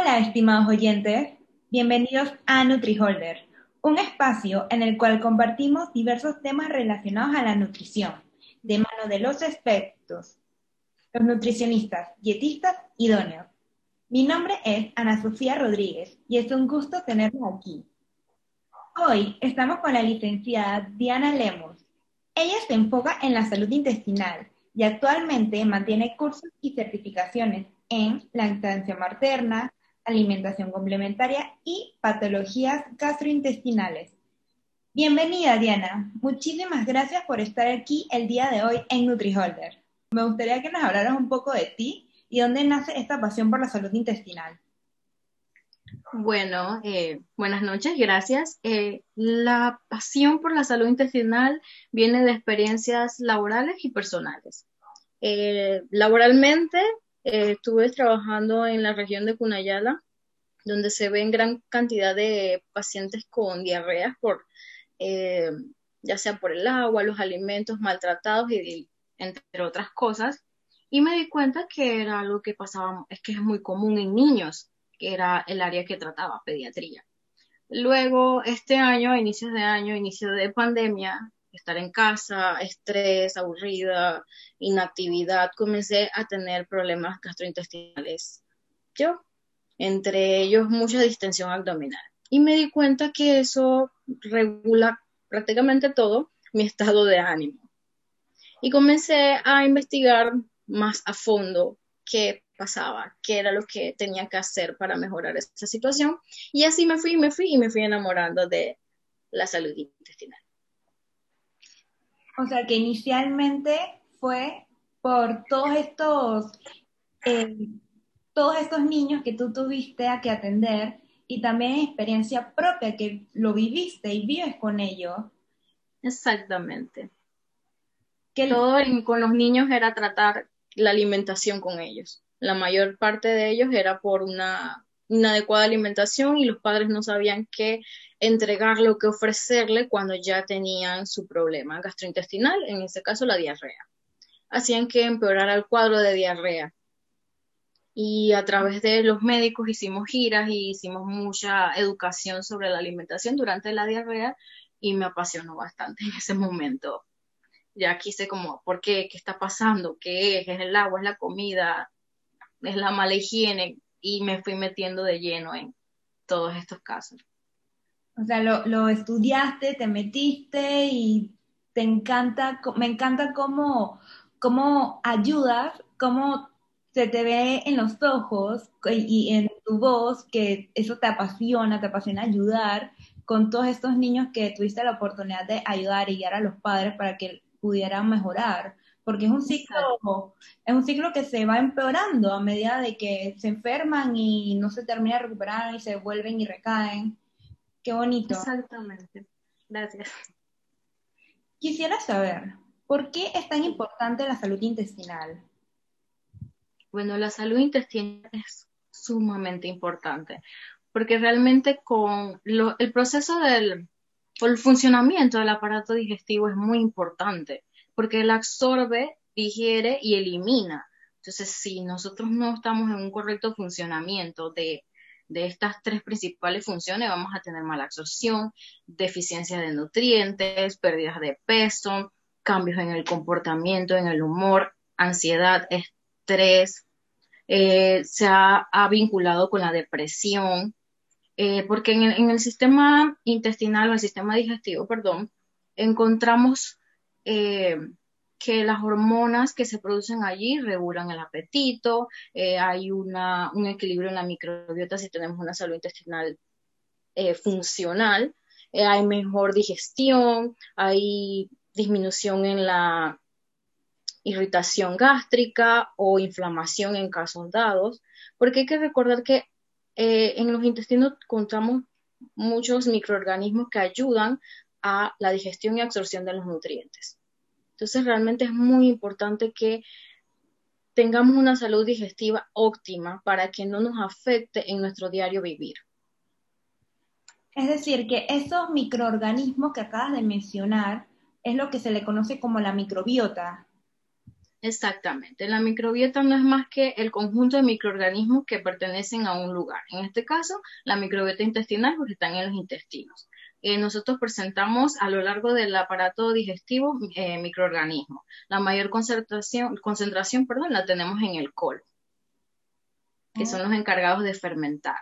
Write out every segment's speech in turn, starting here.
Hola, estimados oyentes. Bienvenidos a NutriHolder, un espacio en el cual compartimos diversos temas relacionados a la nutrición, de mano de los expertos, los nutricionistas, dietistas idóneos. Mi nombre es Ana Sofía Rodríguez y es un gusto tenerla aquí. Hoy estamos con la licenciada Diana Lemos. Ella se enfoca en la salud intestinal y actualmente mantiene cursos y certificaciones en lactancia materna, alimentación complementaria y patologías gastrointestinales. Bienvenida, Diana. Muchísimas gracias por estar aquí el día de hoy en NutriHolder. Me gustaría que nos hablaras un poco de ti y dónde nace esta pasión por la salud intestinal. Bueno, eh, buenas noches, gracias. Eh, la pasión por la salud intestinal viene de experiencias laborales y personales. Eh, laboralmente, estuve trabajando en la región de Cunayala, donde se ven gran cantidad de pacientes con diarreas por, ya sea por el agua, los alimentos maltratados y, entre otras cosas. Y me di cuenta que era algo que pasaba, es que es muy común en niños que era el área que trataba, pediatría. Luego, este año, a inicios de año, inicio de pandemia, estar en casa, estrés, aburrida, inactividad, comencé a tener problemas gastrointestinales. Yo, entre ellos mucha distensión abdominal. Y me di cuenta que eso regula prácticamente todo mi estado de ánimo. Y comencé a investigar más a fondo qué pasaba, qué era lo que tenía que hacer para mejorar esa situación. Y así me fui, me fui y me fui enamorando de la salud intestinal. O sea que inicialmente fue por todos estos, eh, todos estos niños que tú tuviste a que atender y también experiencia propia que lo viviste y vives con ellos. Exactamente. Que todo con los niños era tratar la alimentación con ellos la mayor parte de ellos era por una inadecuada alimentación y los padres no sabían qué entregarle o qué ofrecerle cuando ya tenían su problema gastrointestinal, en este caso la diarrea. Hacían que empeorara el cuadro de diarrea. Y a través de los médicos hicimos giras y hicimos mucha educación sobre la alimentación durante la diarrea y me apasionó bastante en ese momento. Ya quise como, ¿por qué? ¿Qué está pasando? ¿Qué es? ¿Es el agua? ¿Es la comida? es la mala higiene y me fui metiendo de lleno en todos estos casos. O sea, lo, estudiaste, te metiste y te encanta, me encanta cómo, cómo ayudas, cómo se te ve en los ojos y en tu voz que eso te apasiona, te apasiona ayudar con todos estos niños que tuviste la oportunidad de ayudar y guiar a los padres para que pudieran mejorar porque es un ciclo, es un ciclo que se va empeorando a medida de que se enferman y no se termina de recuperar y se vuelven y recaen. Qué bonito. Exactamente. Gracias. Quisiera saber, ¿por qué es tan importante la salud intestinal? Bueno, la salud intestinal es sumamente importante, porque realmente con el proceso del el funcionamiento del aparato digestivo es muy importante porque él absorbe, digiere y elimina. Entonces, si nosotros no estamos en un correcto funcionamiento de, estas tres principales funciones, vamos a tener mala absorción, deficiencia de nutrientes, pérdidas de peso, cambios en el comportamiento, en el humor, ansiedad, estrés, eh, se ha, vinculado con la depresión, eh, porque en el, en el, sistema intestinal o el sistema digestivo, perdón, encontramos eh, que las hormonas que se producen allí regulan el apetito, eh, hay una, un equilibrio en la microbiota si tenemos una salud intestinal eh, funcional, hay mejor digestión, hay disminución en la irritación gástrica o inflamación en casos dados, porque hay que recordar que en los intestinos encontramos muchos microorganismos que ayudan a la digestión y absorción de los nutrientes. Entonces realmente es muy importante que tengamos una salud digestiva óptima para que no nos afecte en nuestro diario vivir. Es decir, que esos microorganismos que acabas de mencionar es lo que se le conoce como la microbiota. Exactamente. La microbiota no es más que el conjunto de microorganismos que pertenecen a un lugar. En este caso, la microbiota intestinal porque están en los intestinos. Eh, nosotros presentamos a lo largo del aparato digestivo eh, microorganismos. La mayor concentración, concentración perdón, la tenemos en el colon, que son los encargados de fermentar.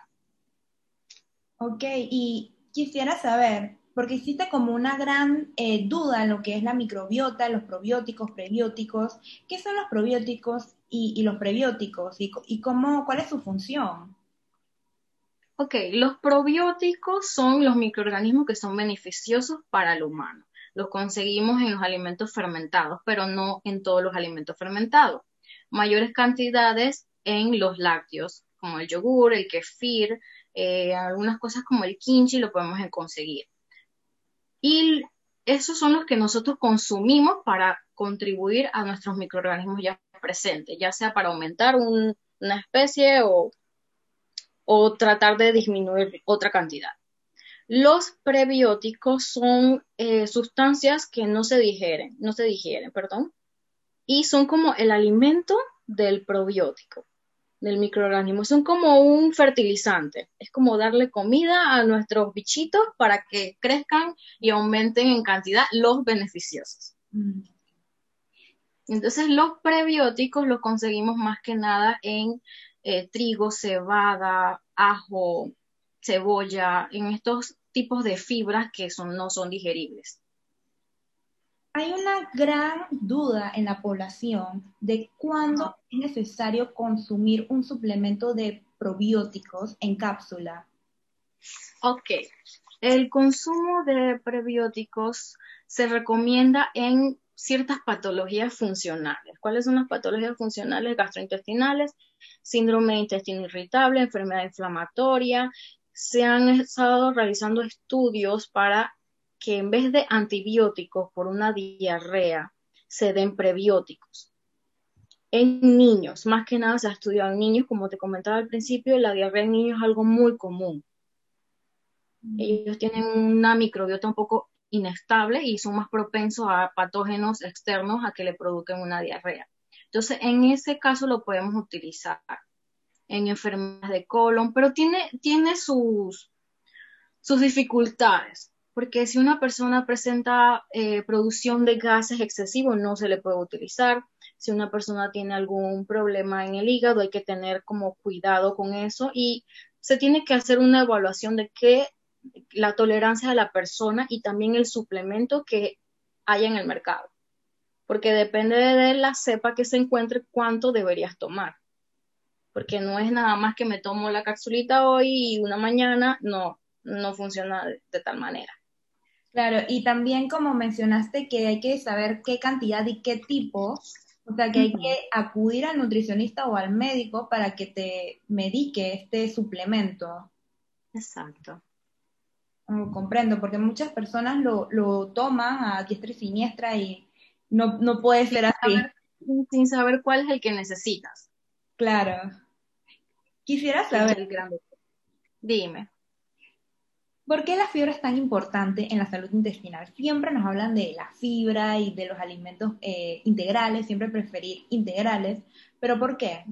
Ok, y quisiera saber, porque existe como una gran eh, duda en lo que es la microbiota, los probióticos, prebióticos. ¿Qué son los probióticos y, los prebióticos? ¿Y, cómo, cuál es su función? Ok, los probióticos son los microorganismos que son beneficiosos para el humano. Los conseguimos en los alimentos fermentados, pero no en todos los alimentos fermentados. Mayores cantidades en los lácteos, como el yogur, el kefir, eh, algunas cosas como el kimchi lo podemos conseguir. Y esos son los que nosotros consumimos para contribuir a nuestros microorganismos ya presentes, ya sea para aumentar una especie o, tratar de disminuir otra cantidad. Los prebióticos son eh, sustancias que no se digieren, no se digieren, perdón, y son como el alimento del probiótico del microorganismo. Son como un fertilizante, es como darle comida a nuestros bichitos para que crezcan y aumenten en cantidad los beneficiosos. Mm. Entonces los prebióticos los conseguimos más que nada en eh, trigo, cebada, ajo, cebolla, en estos tipos de fibras que son, no son digeribles. Hay una gran duda en la población de cuándo es necesario consumir un suplemento de probióticos en cápsula. Ok, el consumo de prebióticos se recomienda en ciertas patologías funcionales. ¿Cuáles son las patologías funcionales gastrointestinales? Síndrome de intestino irritable, enfermedad inflamatoria. Se han estado realizando estudios para que en vez de antibióticos por una diarrea, se den prebióticos. En niños, más que nada se ha estudiado en niños, como te comentaba al principio, la diarrea en niños es algo muy común. Mm. Ellos tienen una microbiota un poco inestable y son más propensos a patógenos externos a que le produzcan una diarrea. Entonces, en ese caso lo podemos utilizar en enfermedades de colon, pero tiene, tiene sus, sus dificultades porque si una persona presenta eh, producción de gases excesivos no se le puede utilizar. Si una persona tiene algún problema en el hígado hay que tener como cuidado con eso y se tiene que hacer una evaluación de qué la tolerancia de la persona y también el suplemento que haya en el mercado. Porque depende de la cepa que se encuentre cuánto deberías tomar. Porque no es nada más que me tomo la capsulita hoy y una mañana, no, no funciona de tal manera. Claro, y también como mencionaste que hay que saber qué cantidad y qué tipo, o sea que hay que acudir al nutricionista o al médico para que te medique este suplemento. Exacto. Oh, comprendo, porque muchas personas lo, lo toman a diestra y siniestra y no, no puede ser así. sin saber cuál es el que necesitas. Claro. Quisiera saber. El Dime. ¿Por qué la fibra es tan importante en la salud intestinal? Siempre nos hablan de la fibra y de los alimentos eh, integrales, siempre preferir integrales, pero ¿por qué?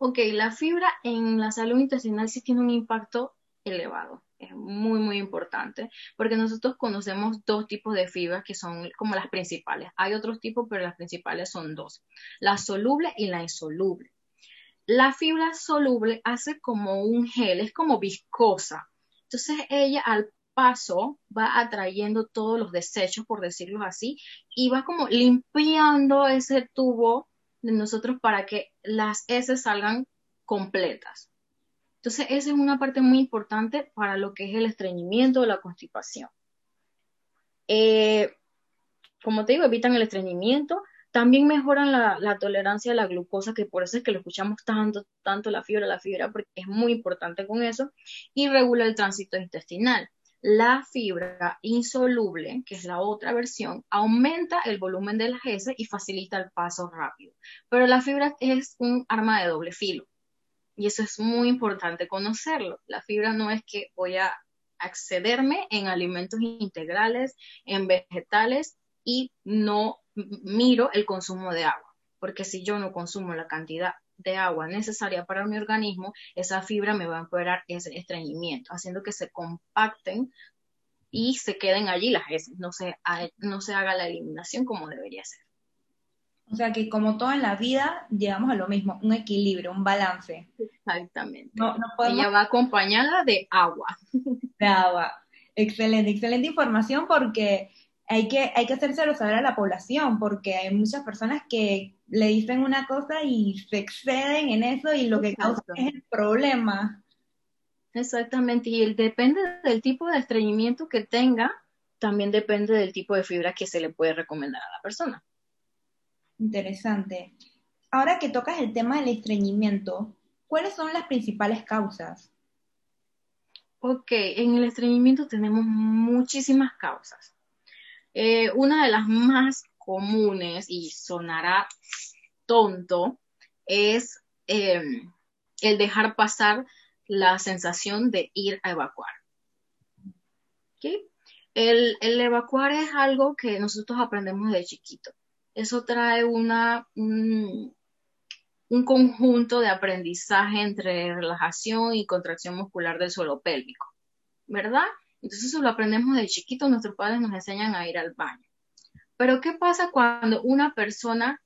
Ok, la fibra en la salud intestinal sí tiene un impacto elevado, es muy, muy importante, porque nosotros conocemos dos tipos de fibras que son como las principales. Hay otros tipos, pero las principales son dos, la soluble y la insoluble. La fibra soluble hace como un gel, es como viscosa, entonces ella al paso va atrayendo todos los desechos, por decirlo así, y va como limpiando ese tubo de nosotros para que las heces salgan completas. Entonces, esa es una parte muy importante para lo que es el estreñimiento o la constipación. Eh, como te digo, evitan el estreñimiento, también mejoran la, tolerancia a la glucosa, que por eso es que lo escuchamos tanto, tanto la fibra, la fibra, porque es muy importante con eso, y regula el tránsito intestinal. La fibra insoluble, que es la otra versión, aumenta el volumen de las heces y facilita el paso rápido. Pero la fibra es un arma de doble filo. Y eso es muy importante conocerlo. La fibra no es que voy a accederme en alimentos integrales, en vegetales y no miro el consumo de agua. porque si yo no consumo la cantidad de agua necesaria para mi organismo, esa fibra me va a empeorar ese estreñimiento, haciendo que se compacten y se queden allí las heces, no se, no se haga la eliminación como debería ser. O sea que como toda en la vida, llegamos a lo mismo, un equilibrio, un balance. Exactamente. No, Ella va acompañada de agua. De agua. Excelente, excelente información porque hay que, hay que hacérselo saber a la población, porque hay muchas personas que le dicen una cosa y se exceden en eso y lo que causa es el problema. Exactamente, y el, depende del tipo de estreñimiento que tenga, también depende del tipo de fibra que se le puede recomendar a la persona. Interesante. Ahora que tocas el tema del estreñimiento, ¿cuáles son las principales causas? Ok, en el estreñimiento tenemos muchísimas causas. Eh, una de las más comunes, y sonará tonto, es em, el dejar pasar la sensación de ir a evacuar. El, el, evacuar es algo que nosotros aprendemos de chiquito. Eso trae una, un, un conjunto de aprendizaje entre relajación y contracción muscular del suelo pélvico, ¿verdad? Entonces eso lo aprendemos de chiquito, nuestros padres nos enseñan a ir al baño. Pero ¿qué pasa cuando una persona,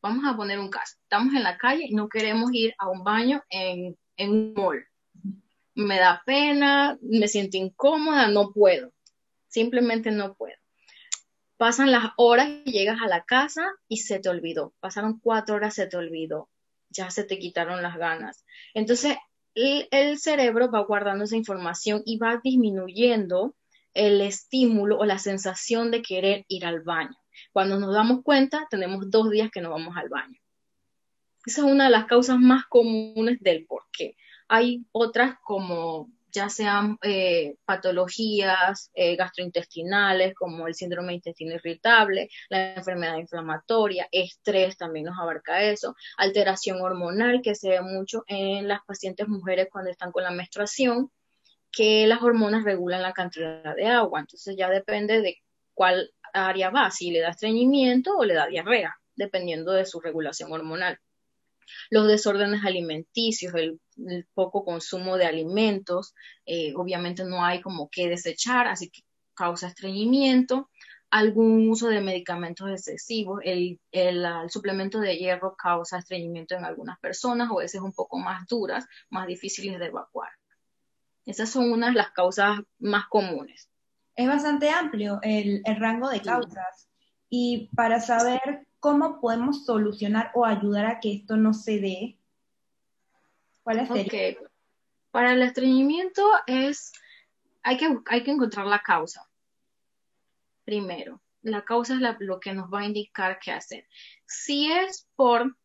vamos a poner un caso, estamos en la calle y no queremos ir a un baño en, en un mall? Me da pena, me siento incómoda, no puedo, simplemente no puedo. Pasan las horas y llegas a la casa y se te olvidó. Pasaron cuatro horas, se te olvidó. Ya se te quitaron las ganas. Entonces, el, cerebro va guardando esa información y va disminuyendo el estímulo o la sensación de querer ir al baño. Cuando nos damos cuenta, tenemos dos días que no vamos al baño. Esa es una de las causas más comunes del por qué. Hay otras como ya sean eh, patologías eh, gastrointestinales como el síndrome de intestino irritable, la enfermedad inflamatoria, estrés también nos abarca eso, alteración hormonal que se ve mucho en las pacientes mujeres cuando están con la menstruación, que las hormonas regulan la cantidad de agua, entonces ya depende de cuál área va, si le da estreñimiento o le da diarrea, dependiendo de su regulación hormonal los desórdenes alimenticios, el, poco consumo de alimentos, eh, obviamente no hay como que desechar, así que causa estreñimiento, algún uso de medicamentos excesivos, el, suplemento de hierro causa estreñimiento en algunas personas o veces un poco más duras, más difíciles de evacuar. Esas son unas de las causas más comunes. Es bastante amplio el, rango de causas. Y para saber ¿cómo podemos solucionar o ayudar a que esto no se dé? ¿Cuál es Para el estreñimiento es, hay que, hay que encontrar la causa. Primero, la causa es lo que nos va a indicar qué hacer. Si es por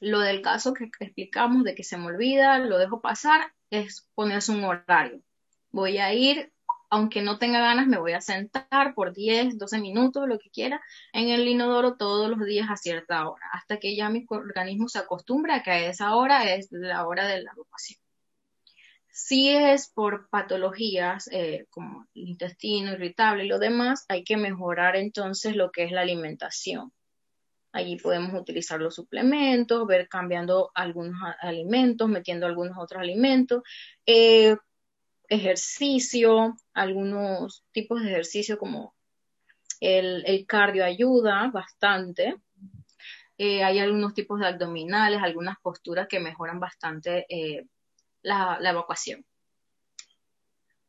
lo del caso que explicamos de que se me olvida, lo dejo pasar, es ponerse un horario. Voy a ir aunque no tenga ganas, me voy a sentar por 10, 12 minutos, lo que quiera, en el inodoro todos los días a cierta hora, hasta que ya mi organismo se acostumbra a que a esa hora es la hora de la evacuación. Si es por patologías eh, como el intestino irritable y lo demás, hay que mejorar entonces lo que es la alimentación. Allí podemos utilizar los suplementos, ver cambiando algunos alimentos, metiendo algunos otros alimentos, eh, ejercicio, algunos tipos de ejercicio como el, cardio ayuda bastante. Eh, hay algunos tipos de abdominales, algunas posturas que mejoran bastante eh, la, evacuación.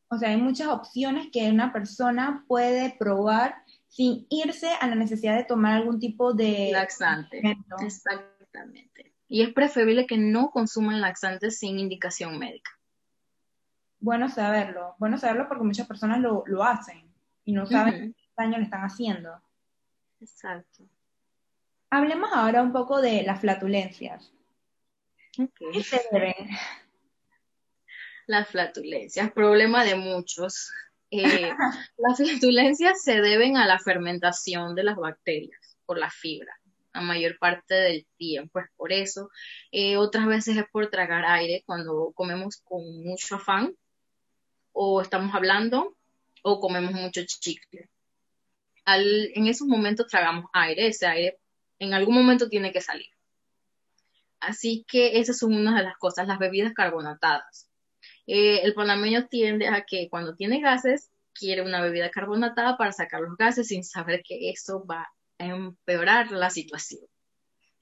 O sea, hay muchas opciones que una persona puede probar sin irse a la necesidad de tomar algún tipo de laxante. Exactamente. Y es preferible que no consuman laxantes sin indicación médica bueno saberlo, bueno saberlo porque muchas personas lo, hacen y no saben qué daño le están haciendo. Exacto. Hablemos ahora un poco de las flatulencias. ¿Qué se deben? Las flatulencias, problema de muchos. Eh, las flatulencias se deben a la fermentación de las bacterias por la fibra la mayor parte del tiempo es por eso. Eh, otras veces es por tragar aire cuando comemos con mucho afán o estamos hablando o comemos mucho chicle. en esos momentos tragamos aire, ese aire En algún momento tiene que salir. Así que esas son una de las cosas, las bebidas carbonatadas. Eh, el panameño tiende a que cuando tiene gases, quiere una bebida carbonatada para sacar los gases sin saber que eso va a empeorar la situación.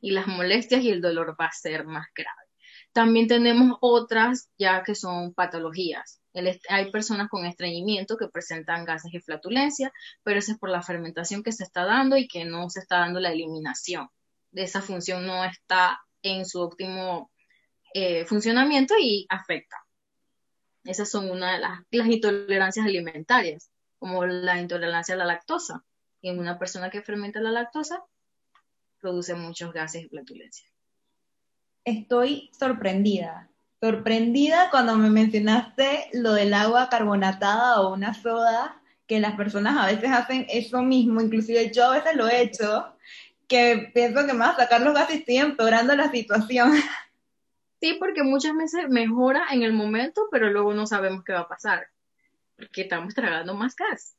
Y las molestias y el dolor va a ser más grave. También tenemos otras ya que son patologías. Hay personas con estreñimiento que presentan gases y flatulencia, pero eso es por la fermentación que se está dando y que no se está dando la eliminación. De esa función no está en su óptimo eh, funcionamiento y afecta. Esas son una de las, las, intolerancias alimentarias, como la intolerancia a la lactosa. En una persona que fermenta la lactosa, produce muchos gases y flatulencia. Estoy sorprendida, sorprendida cuando me mencionaste lo del agua carbonatada o una soda, que las personas a veces hacen eso mismo, inclusive yo a veces lo he hecho, que pienso que más sacar los gases y estoy empeorando la situación. Sí, porque muchas veces mejora en el momento, pero luego no sabemos qué va a pasar, porque estamos tragando más gas.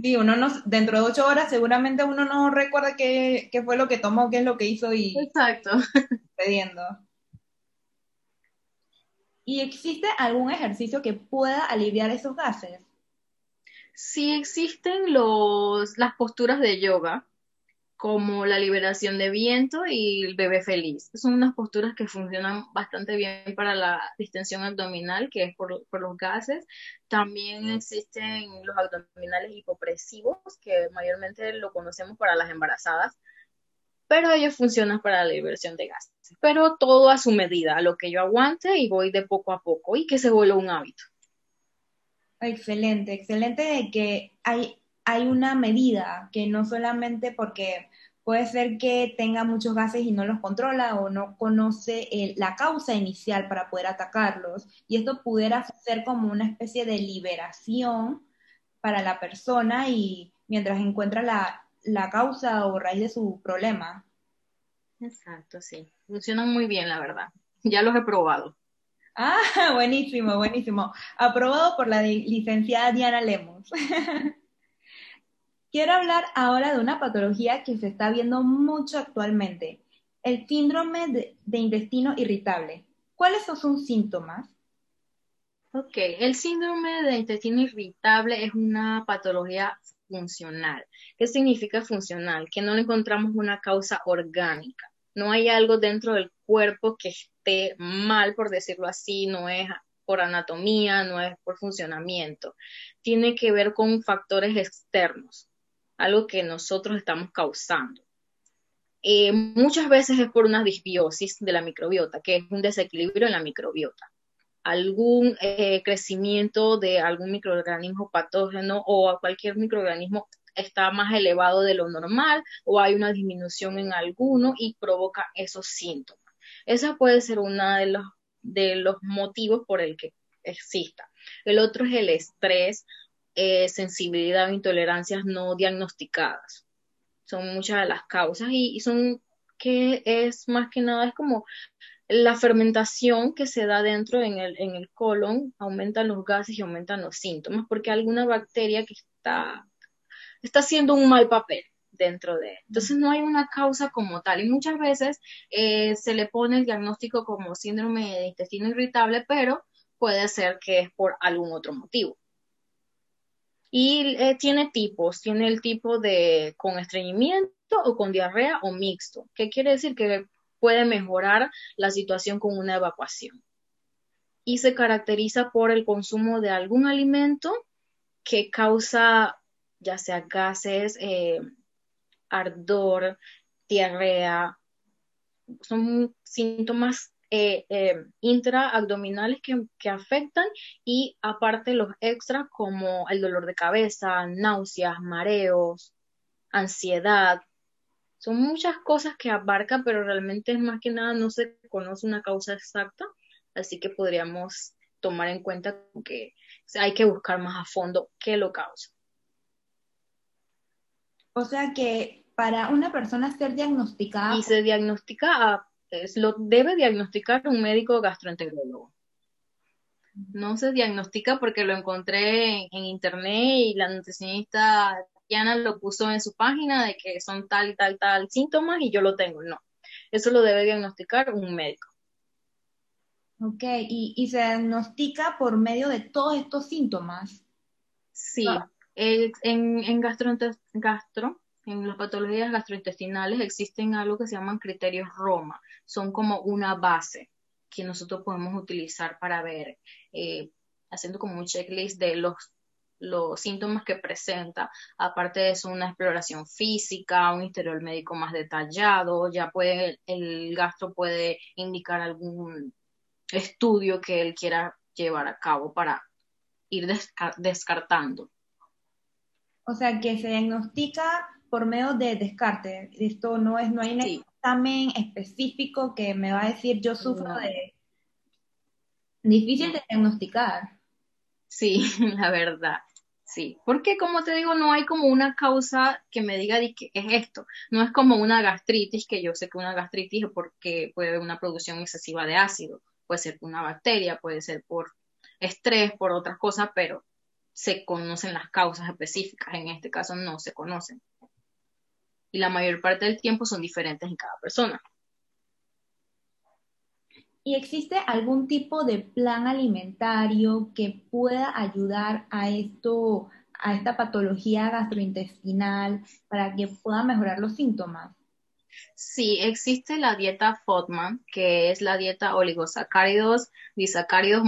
Sí, uno no, dentro de ocho horas seguramente uno no recuerda qué, qué fue lo que tomó, qué es lo que hizo y... Exacto. Pidiendo. ¿Y existe algún ejercicio que pueda aliviar esos gases? Sí existen los, las posturas de yoga, como la liberación de viento y el bebé feliz. Son unas posturas que funcionan bastante bien para la distensión abdominal, que es por, los gases. También existen los abdominales hipopresivos, que mayormente lo conocemos para las embarazadas, pero ellos funcionan para la liberación de gases. Pero todo a su medida, a lo que yo aguante y voy de poco a poco y que se vuelva un hábito. Excelente, excelente de que hay, hay una medida que no solamente porque puede ser que tenga muchos gases y no los controla o no conoce la causa inicial para poder atacarlos. Y esto pudiera ser como una especie de liberación para la persona y mientras encuentra la, la causa o raíz de su problema. Exacto, sí. Funcionan muy bien, la verdad. Ya los he probado. Ah, buenísimo, buenísimo. Aprobado por la licenciada Diana Lemos. Quiero hablar ahora de una patología que se está viendo mucho actualmente, el síndrome de, intestino irritable. ¿Cuáles son sus síntomas? Ok, el síndrome de intestino irritable es una patología funcional. ¿Qué significa funcional? Que no encontramos una causa orgánica. No hay algo dentro del cuerpo que esté mal, por decirlo así, no es por anatomía, no es por funcionamiento. Tiene que ver con factores externos algo que nosotros estamos causando. Eh, muchas veces es por una disbiosis de la microbiota, que es un desequilibrio en la microbiota. Algún eh, crecimiento de algún microorganismo patógeno o cualquier microorganismo está más elevado de lo normal o hay una disminución en alguno y provoca esos síntomas. Ese puede ser uno de los, de los motivos por el que exista. El otro es el estrés eh, sensibilidad o intolerancias no diagnosticadas. Son muchas de las causas y, son que es más que nada es como la fermentación que se da dentro en el, en el colon, aumentan los gases y aumentan los síntomas, porque alguna bacteria que está, está haciendo un mal papel dentro de. Entonces no hay una causa como tal y muchas veces eh, se le pone el diagnóstico como síndrome de intestino irritable, pero puede ser que es por algún otro motivo. Y eh, tiene tipos, tiene el tipo de con estreñimiento o con diarrea o mixto. ¿Qué quiere decir? Que puede mejorar la situación con una evacuación. Y se caracteriza por el consumo de algún alimento que causa ya sea gases, eh, ardor, diarrea. Son síntomas eh, eh, intraabdominales que, que, afectan y aparte los extras como el dolor de cabeza, náuseas, mareos, ansiedad. Son muchas cosas que abarca, pero realmente es más que nada no se conoce una causa exacta, así que podríamos tomar en cuenta que hay que buscar más a fondo qué lo causa. O sea que para una persona ser diagnosticada... Y se diagnostica a lo debe diagnosticar un médico gastroenterólogo. No se diagnostica porque lo encontré en, internet y la nutricionista Diana lo puso en su página de que son tal y tal, tal síntomas y yo lo tengo. No, eso lo debe diagnosticar un médico. Ok, ¿y, se diagnostica por medio de todos estos síntomas? Sí, en, en gastro, gastro, en las patologías gastrointestinales existen algo que se llaman criterios Roma. Son como una base que nosotros podemos utilizar para ver, eh, haciendo como un checklist de los, los síntomas que presenta. Aparte de eso, una exploración física, un interior médico más detallado, ya puede, el gastro puede indicar algún estudio que él quiera llevar a cabo para ir descartando. O sea, que se diagnostica por medio de descarte. Esto no es, no hay un examen específico que me va a decir yo sufro de difícil de diagnosticar. Sí, la verdad. Sí, porque como te digo, no hay como una causa que me diga que es esto. No es como una gastritis, que yo sé que una gastritis es porque puede haber una producción excesiva de ácido. Puede ser por una bacteria, puede ser por estrés, por otras cosas, pero se conocen las causas específicas. En este caso no se conocen y la mayor parte del tiempo son diferentes en cada persona. ¿Y existe algún tipo de plan alimentario que pueda ayudar a esto, a esta patología gastrointestinal para que pueda mejorar los síntomas? Sí, existe la dieta FODMAN, que es la dieta oligosacáridos, disacáridos,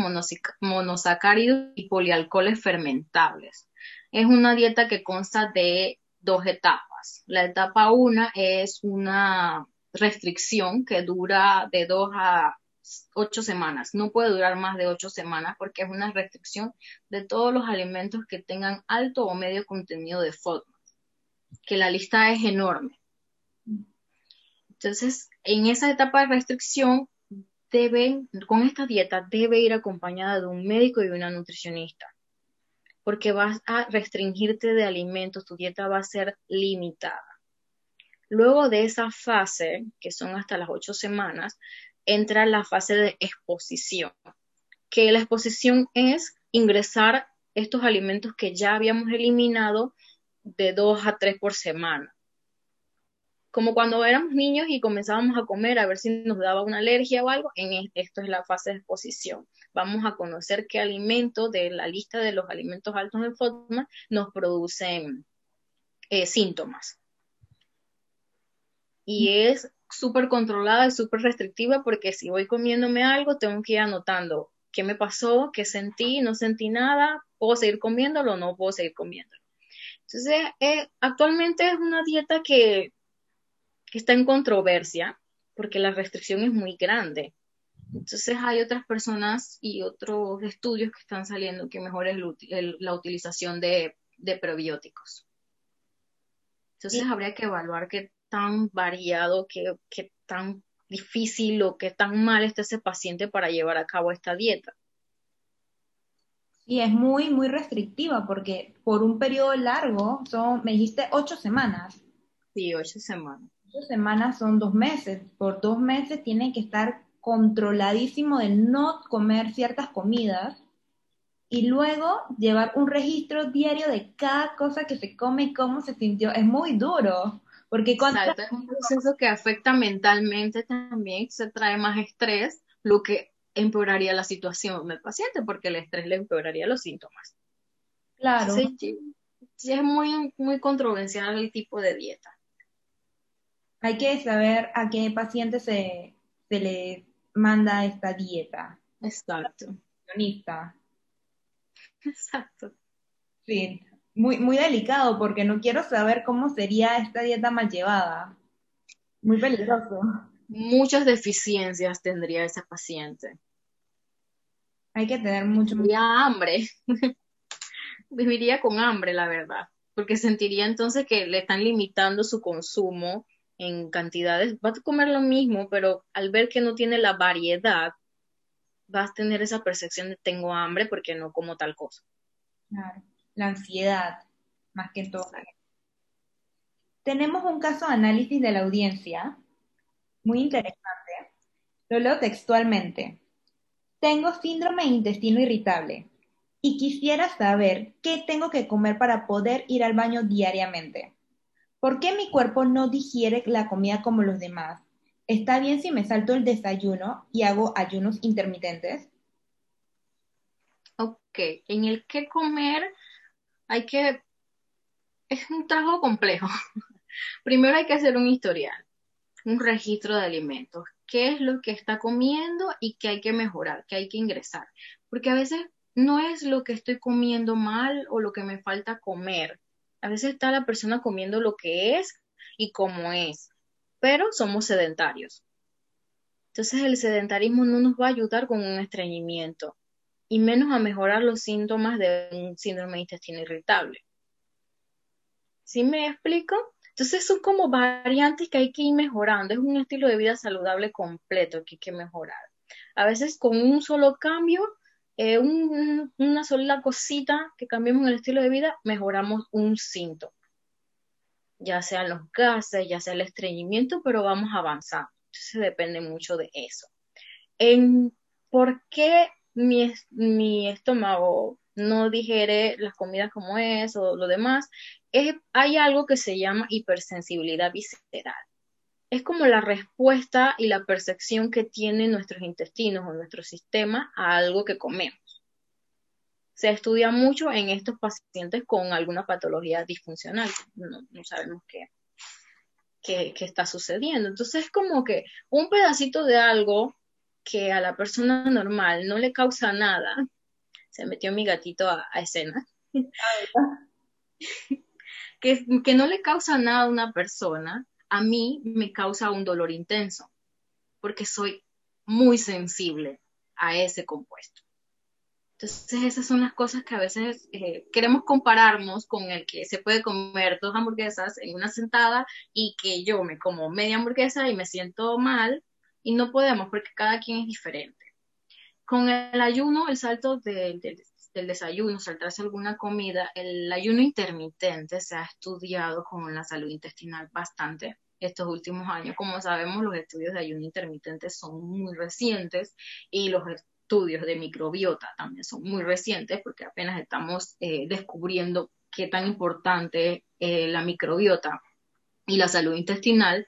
monosacáridos y polialcoholes fermentables. Es una dieta que consta de dos etapas la etapa 1 es una restricción que dura de 2 a 8 semanas. No puede durar más de 8 semanas porque es una restricción de todos los alimentos que tengan alto o medio contenido de FODMAP, que la lista es enorme. Entonces, en esa etapa de restricción, deben, con esta dieta debe ir acompañada de un médico y una nutricionista porque vas a restringirte de alimentos, tu dieta va a ser limitada. Luego de esa fase, que son hasta las ocho semanas, entra la fase de exposición, que la exposición es ingresar estos alimentos que ya habíamos eliminado de dos a tres por semana como cuando éramos niños y comenzábamos a comer a ver si nos daba una alergia o algo, en esto es la fase de exposición. Vamos a conocer qué alimentos de la lista de los alimentos altos en FODMAP nos producen eh, síntomas. Y es súper controlada y súper restrictiva porque si voy comiéndome algo, tengo que ir anotando qué me pasó, qué sentí, no sentí nada, puedo seguir comiéndolo o no puedo seguir comiéndolo. Entonces, eh, actualmente es una dieta que está en controversia porque la restricción es muy grande. Entonces hay otras personas y otros estudios que están saliendo que mejor es la utilización de, probióticos. Entonces habría que evaluar qué tan variado, qué, qué tan difícil o qué tan mal está ese paciente para llevar a cabo esta dieta. Y es muy, muy restrictiva porque por un periodo largo, son, me dijiste ocho semanas. Sí, ocho semanas semanas son dos meses. Por dos meses tiene que estar controladísimo de no comer ciertas comidas y luego llevar un registro diario de cada cosa que se come y cómo se sintió. Es muy duro. Porque cuando... es un proceso que afecta mentalmente también, se trae más estrés, lo que empeoraría la situación del paciente, porque el estrés le empeoraría los síntomas. Claro. sí, es muy, muy controversial el tipo de dieta hay que saber a qué paciente se, le manda esta dieta. Exacto. Exacto. Sí, muy, muy delicado porque no quiero saber cómo sería esta dieta mal llevada. Muy peligroso. Muchas deficiencias tendría ese paciente. Hay que tener mucho... Tendría hambre. Viviría con hambre, la verdad. Porque sentiría entonces que le están limitando su consumo en cantidades, vas a comer lo mismo, pero al ver que no tiene la variedad, vas a tener esa percepción de tengo hambre porque no como tal cosa. Claro, la ansiedad, más que todo. Tenemos un caso de análisis de la audiencia, muy interesante. Lo leo textualmente. Tengo síndrome de intestino irritable y quisiera saber qué tengo que comer para poder ir al baño diariamente. ¿Por qué mi cuerpo no digiere la comida como los demás? ¿Está bien si me salto el desayuno y hago ayunos intermitentes? Ok, en el que comer hay que... Es un trabajo complejo. Primero hay que hacer un historial, un registro de alimentos. ¿Qué es lo que está comiendo y qué hay que mejorar, qué hay que ingresar? Porque a veces no es lo que estoy comiendo mal o lo que me falta comer. A veces está la persona comiendo lo que es y como es, pero somos sedentarios. Entonces el sedentarismo no nos va a ayudar con un estreñimiento y menos a mejorar los síntomas de un síndrome de intestino irritable. ¿Sí me explico? Entonces son como variantes que hay que ir mejorando. Es un estilo de vida saludable completo que hay que mejorar. A veces con un solo cambio eh, una sola cosita que cambiemos en el estilo de vida, mejoramos un síntoma. Ya sean los gases, ya sea el estreñimiento, pero vamos avanzando. Entonces depende mucho de eso. En por qué mi, mi estómago no digiere las comidas como es o lo demás, es, hay algo que se llama hipersensibilidad visceral es como la respuesta y la percepción que tienen nuestros intestinos o nuestro sistema a algo que comemos. Se estudia mucho en estos pacientes con alguna patología disfuncional. No, sabemos qué, qué, está sucediendo. Entonces es como que un pedacito de algo que a la persona normal no le causa nada. Se metió mi gatito a, escena. que, que no le causa nada a una persona, a mí me causa un dolor intenso, porque soy muy sensible a ese compuesto. Entonces esas son las cosas que a veces eh, queremos compararnos con el que se puede comer dos hamburguesas en una sentada y que yo me como media hamburguesa y me siento mal y no podemos porque cada quien es diferente. Con el ayuno, el salto del desayuno, saltarse alguna comida, el ayuno intermitente se ha estudiado con la salud intestinal bastante estos últimos años. Como sabemos, los estudios de ayuno intermitente son muy recientes y los estudios de microbiota también son muy recientes porque apenas estamos eh, descubriendo qué tan importante es eh, la microbiota y la salud intestinal.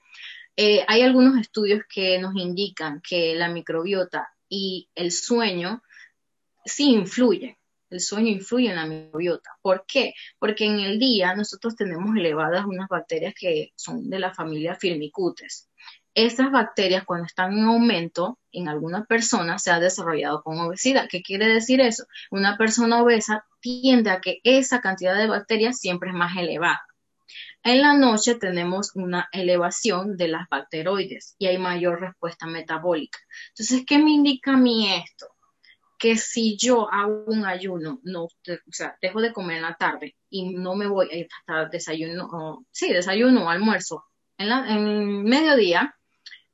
Eh, hay algunos estudios que nos indican que la microbiota y el sueño sí influyen el sueño influye en la microbiota. ¿Por qué? Porque en el día nosotros tenemos elevadas unas bacterias que son de la familia Firmicutes. Estas bacterias cuando están en aumento en alguna persona se ha desarrollado con obesidad. ¿Qué quiere decir eso? Una persona obesa tiende a que esa cantidad de bacterias siempre es más elevada. En la noche tenemos una elevación de las bacteroides y hay mayor respuesta metabólica. Entonces, ¿qué me indica a mí esto? que si yo hago un ayuno, no, o sea, dejo de comer en la tarde y no me voy hasta desayuno, sí, desayuno o almuerzo en, la, mediodía,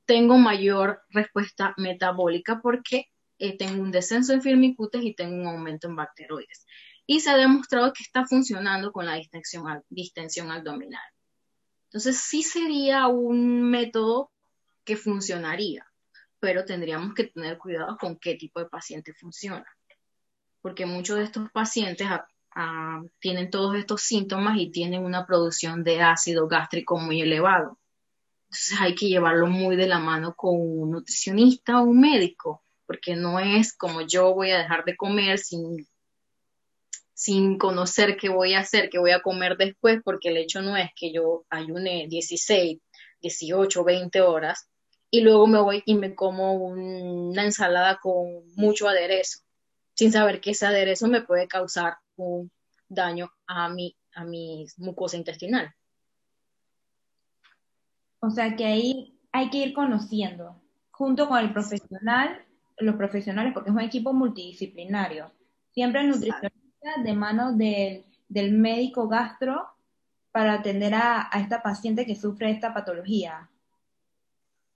tengo mayor respuesta metabólica porque eh, tengo un descenso en firmicutes y tengo un aumento en bacteroides. Y se ha demostrado que está funcionando con la distensión, distensión abdominal. Entonces, sí sería un método que funcionaría pero tendríamos que tener cuidado con qué tipo de paciente funciona, porque muchos de estos pacientes tienen todos estos síntomas y tienen una producción de ácido gástrico muy elevado. Entonces hay que llevarlo muy de la mano con un nutricionista o un médico, porque no es como yo voy a dejar de comer sin, sin conocer qué voy a hacer, qué voy a comer después, porque el hecho no es que yo ayune 16, 18, 20 horas, y luego me voy y me como una ensalada con mucho aderezo, sin saber que ese aderezo me puede causar un daño a mi, a mi mucosa intestinal. O sea que ahí hay que ir conociendo, junto con el profesional, los profesionales, porque es un equipo multidisciplinario. Siempre nutricionista de mano del, del médico gastro para atender a, a esta paciente que sufre esta patología.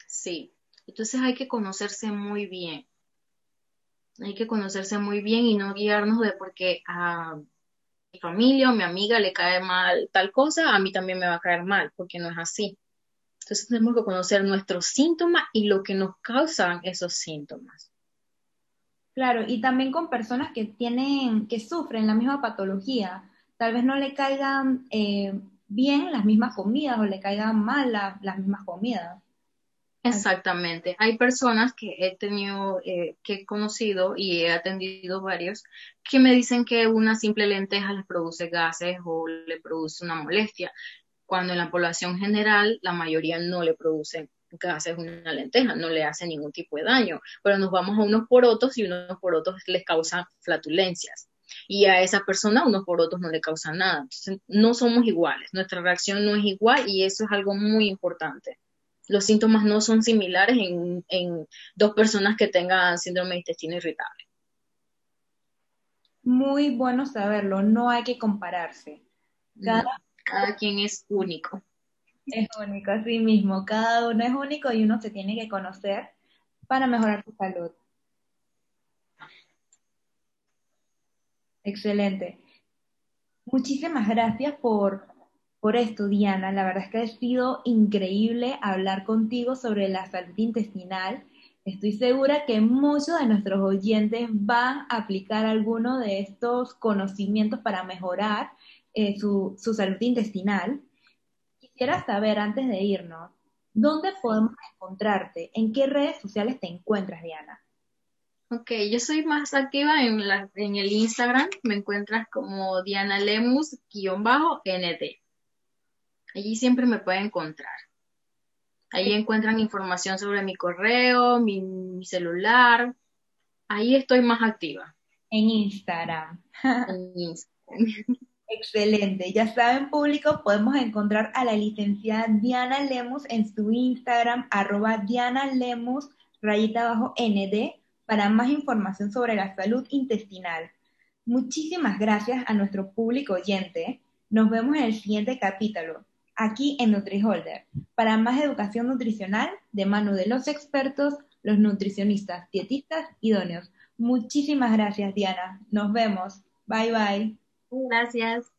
Sí, entonces hay que conocerse muy bien. Hay que conocerse muy bien y no guiarnos de porque a mi familia o mi amiga le cae mal tal cosa, a mí también me va a caer mal, porque no es así. Entonces tenemos que conocer nuestros síntomas y lo que nos causan esos síntomas. Claro, y también con personas que tienen, que sufren la misma patología. Tal vez no le caigan eh, bien las mismas comidas o le caigan mal las mismas comidas. Exactamente. Hay personas que he tenido, eh, que he conocido y he atendido varios, que me dicen que una simple lenteja les produce gases o le produce una molestia, cuando en la población general la mayoría no le produce gases una lenteja, no le hace ningún tipo de daño, pero nos vamos a unos porotos y unos porotos les causan flatulencias y a esa persona unos porotos no le causan nada. Entonces, no somos iguales, nuestra reacción no es igual y eso es algo muy importante los síntomas no son similares en, dos personas que tengan síndrome de intestino irritable. Muy bueno saberlo, no hay que compararse. Cada, quien es único. Es único, así mismo. Cada uno es único y uno se tiene que conocer para mejorar su salud. Excelente. Muchísimas gracias por por esto, Diana. La verdad es que ha sido increíble hablar contigo sobre la salud intestinal. Estoy segura que muchos de nuestros oyentes van a aplicar alguno de estos conocimientos para mejorar eh, su, su salud intestinal. Quisiera saber, antes de irnos, ¿dónde podemos encontrarte? ¿En qué redes sociales te encuentras, Diana? Ok, yo soy más activa en, la, en el Instagram, me encuentras como Diana Lemus-ND. Allí siempre me pueden encontrar. Ahí encuentran información sobre mi correo, mi, celular. Ahí estoy más activa. En Instagram. En Instagram. Excelente. Ya saben, público, podemos encontrar a la licenciada Diana Lemus en su Instagram, arroba Diana Lemus, rayita abajo ND, para más información sobre la salud intestinal. Muchísimas gracias a nuestro público oyente. Nos vemos en el siguiente capítulo aquí en NutriHolder, para más educación nutricional de mano de los expertos, los nutricionistas, dietistas idóneos. Muchísimas gracias, Diana. Nos vemos. Bye bye. Gracias.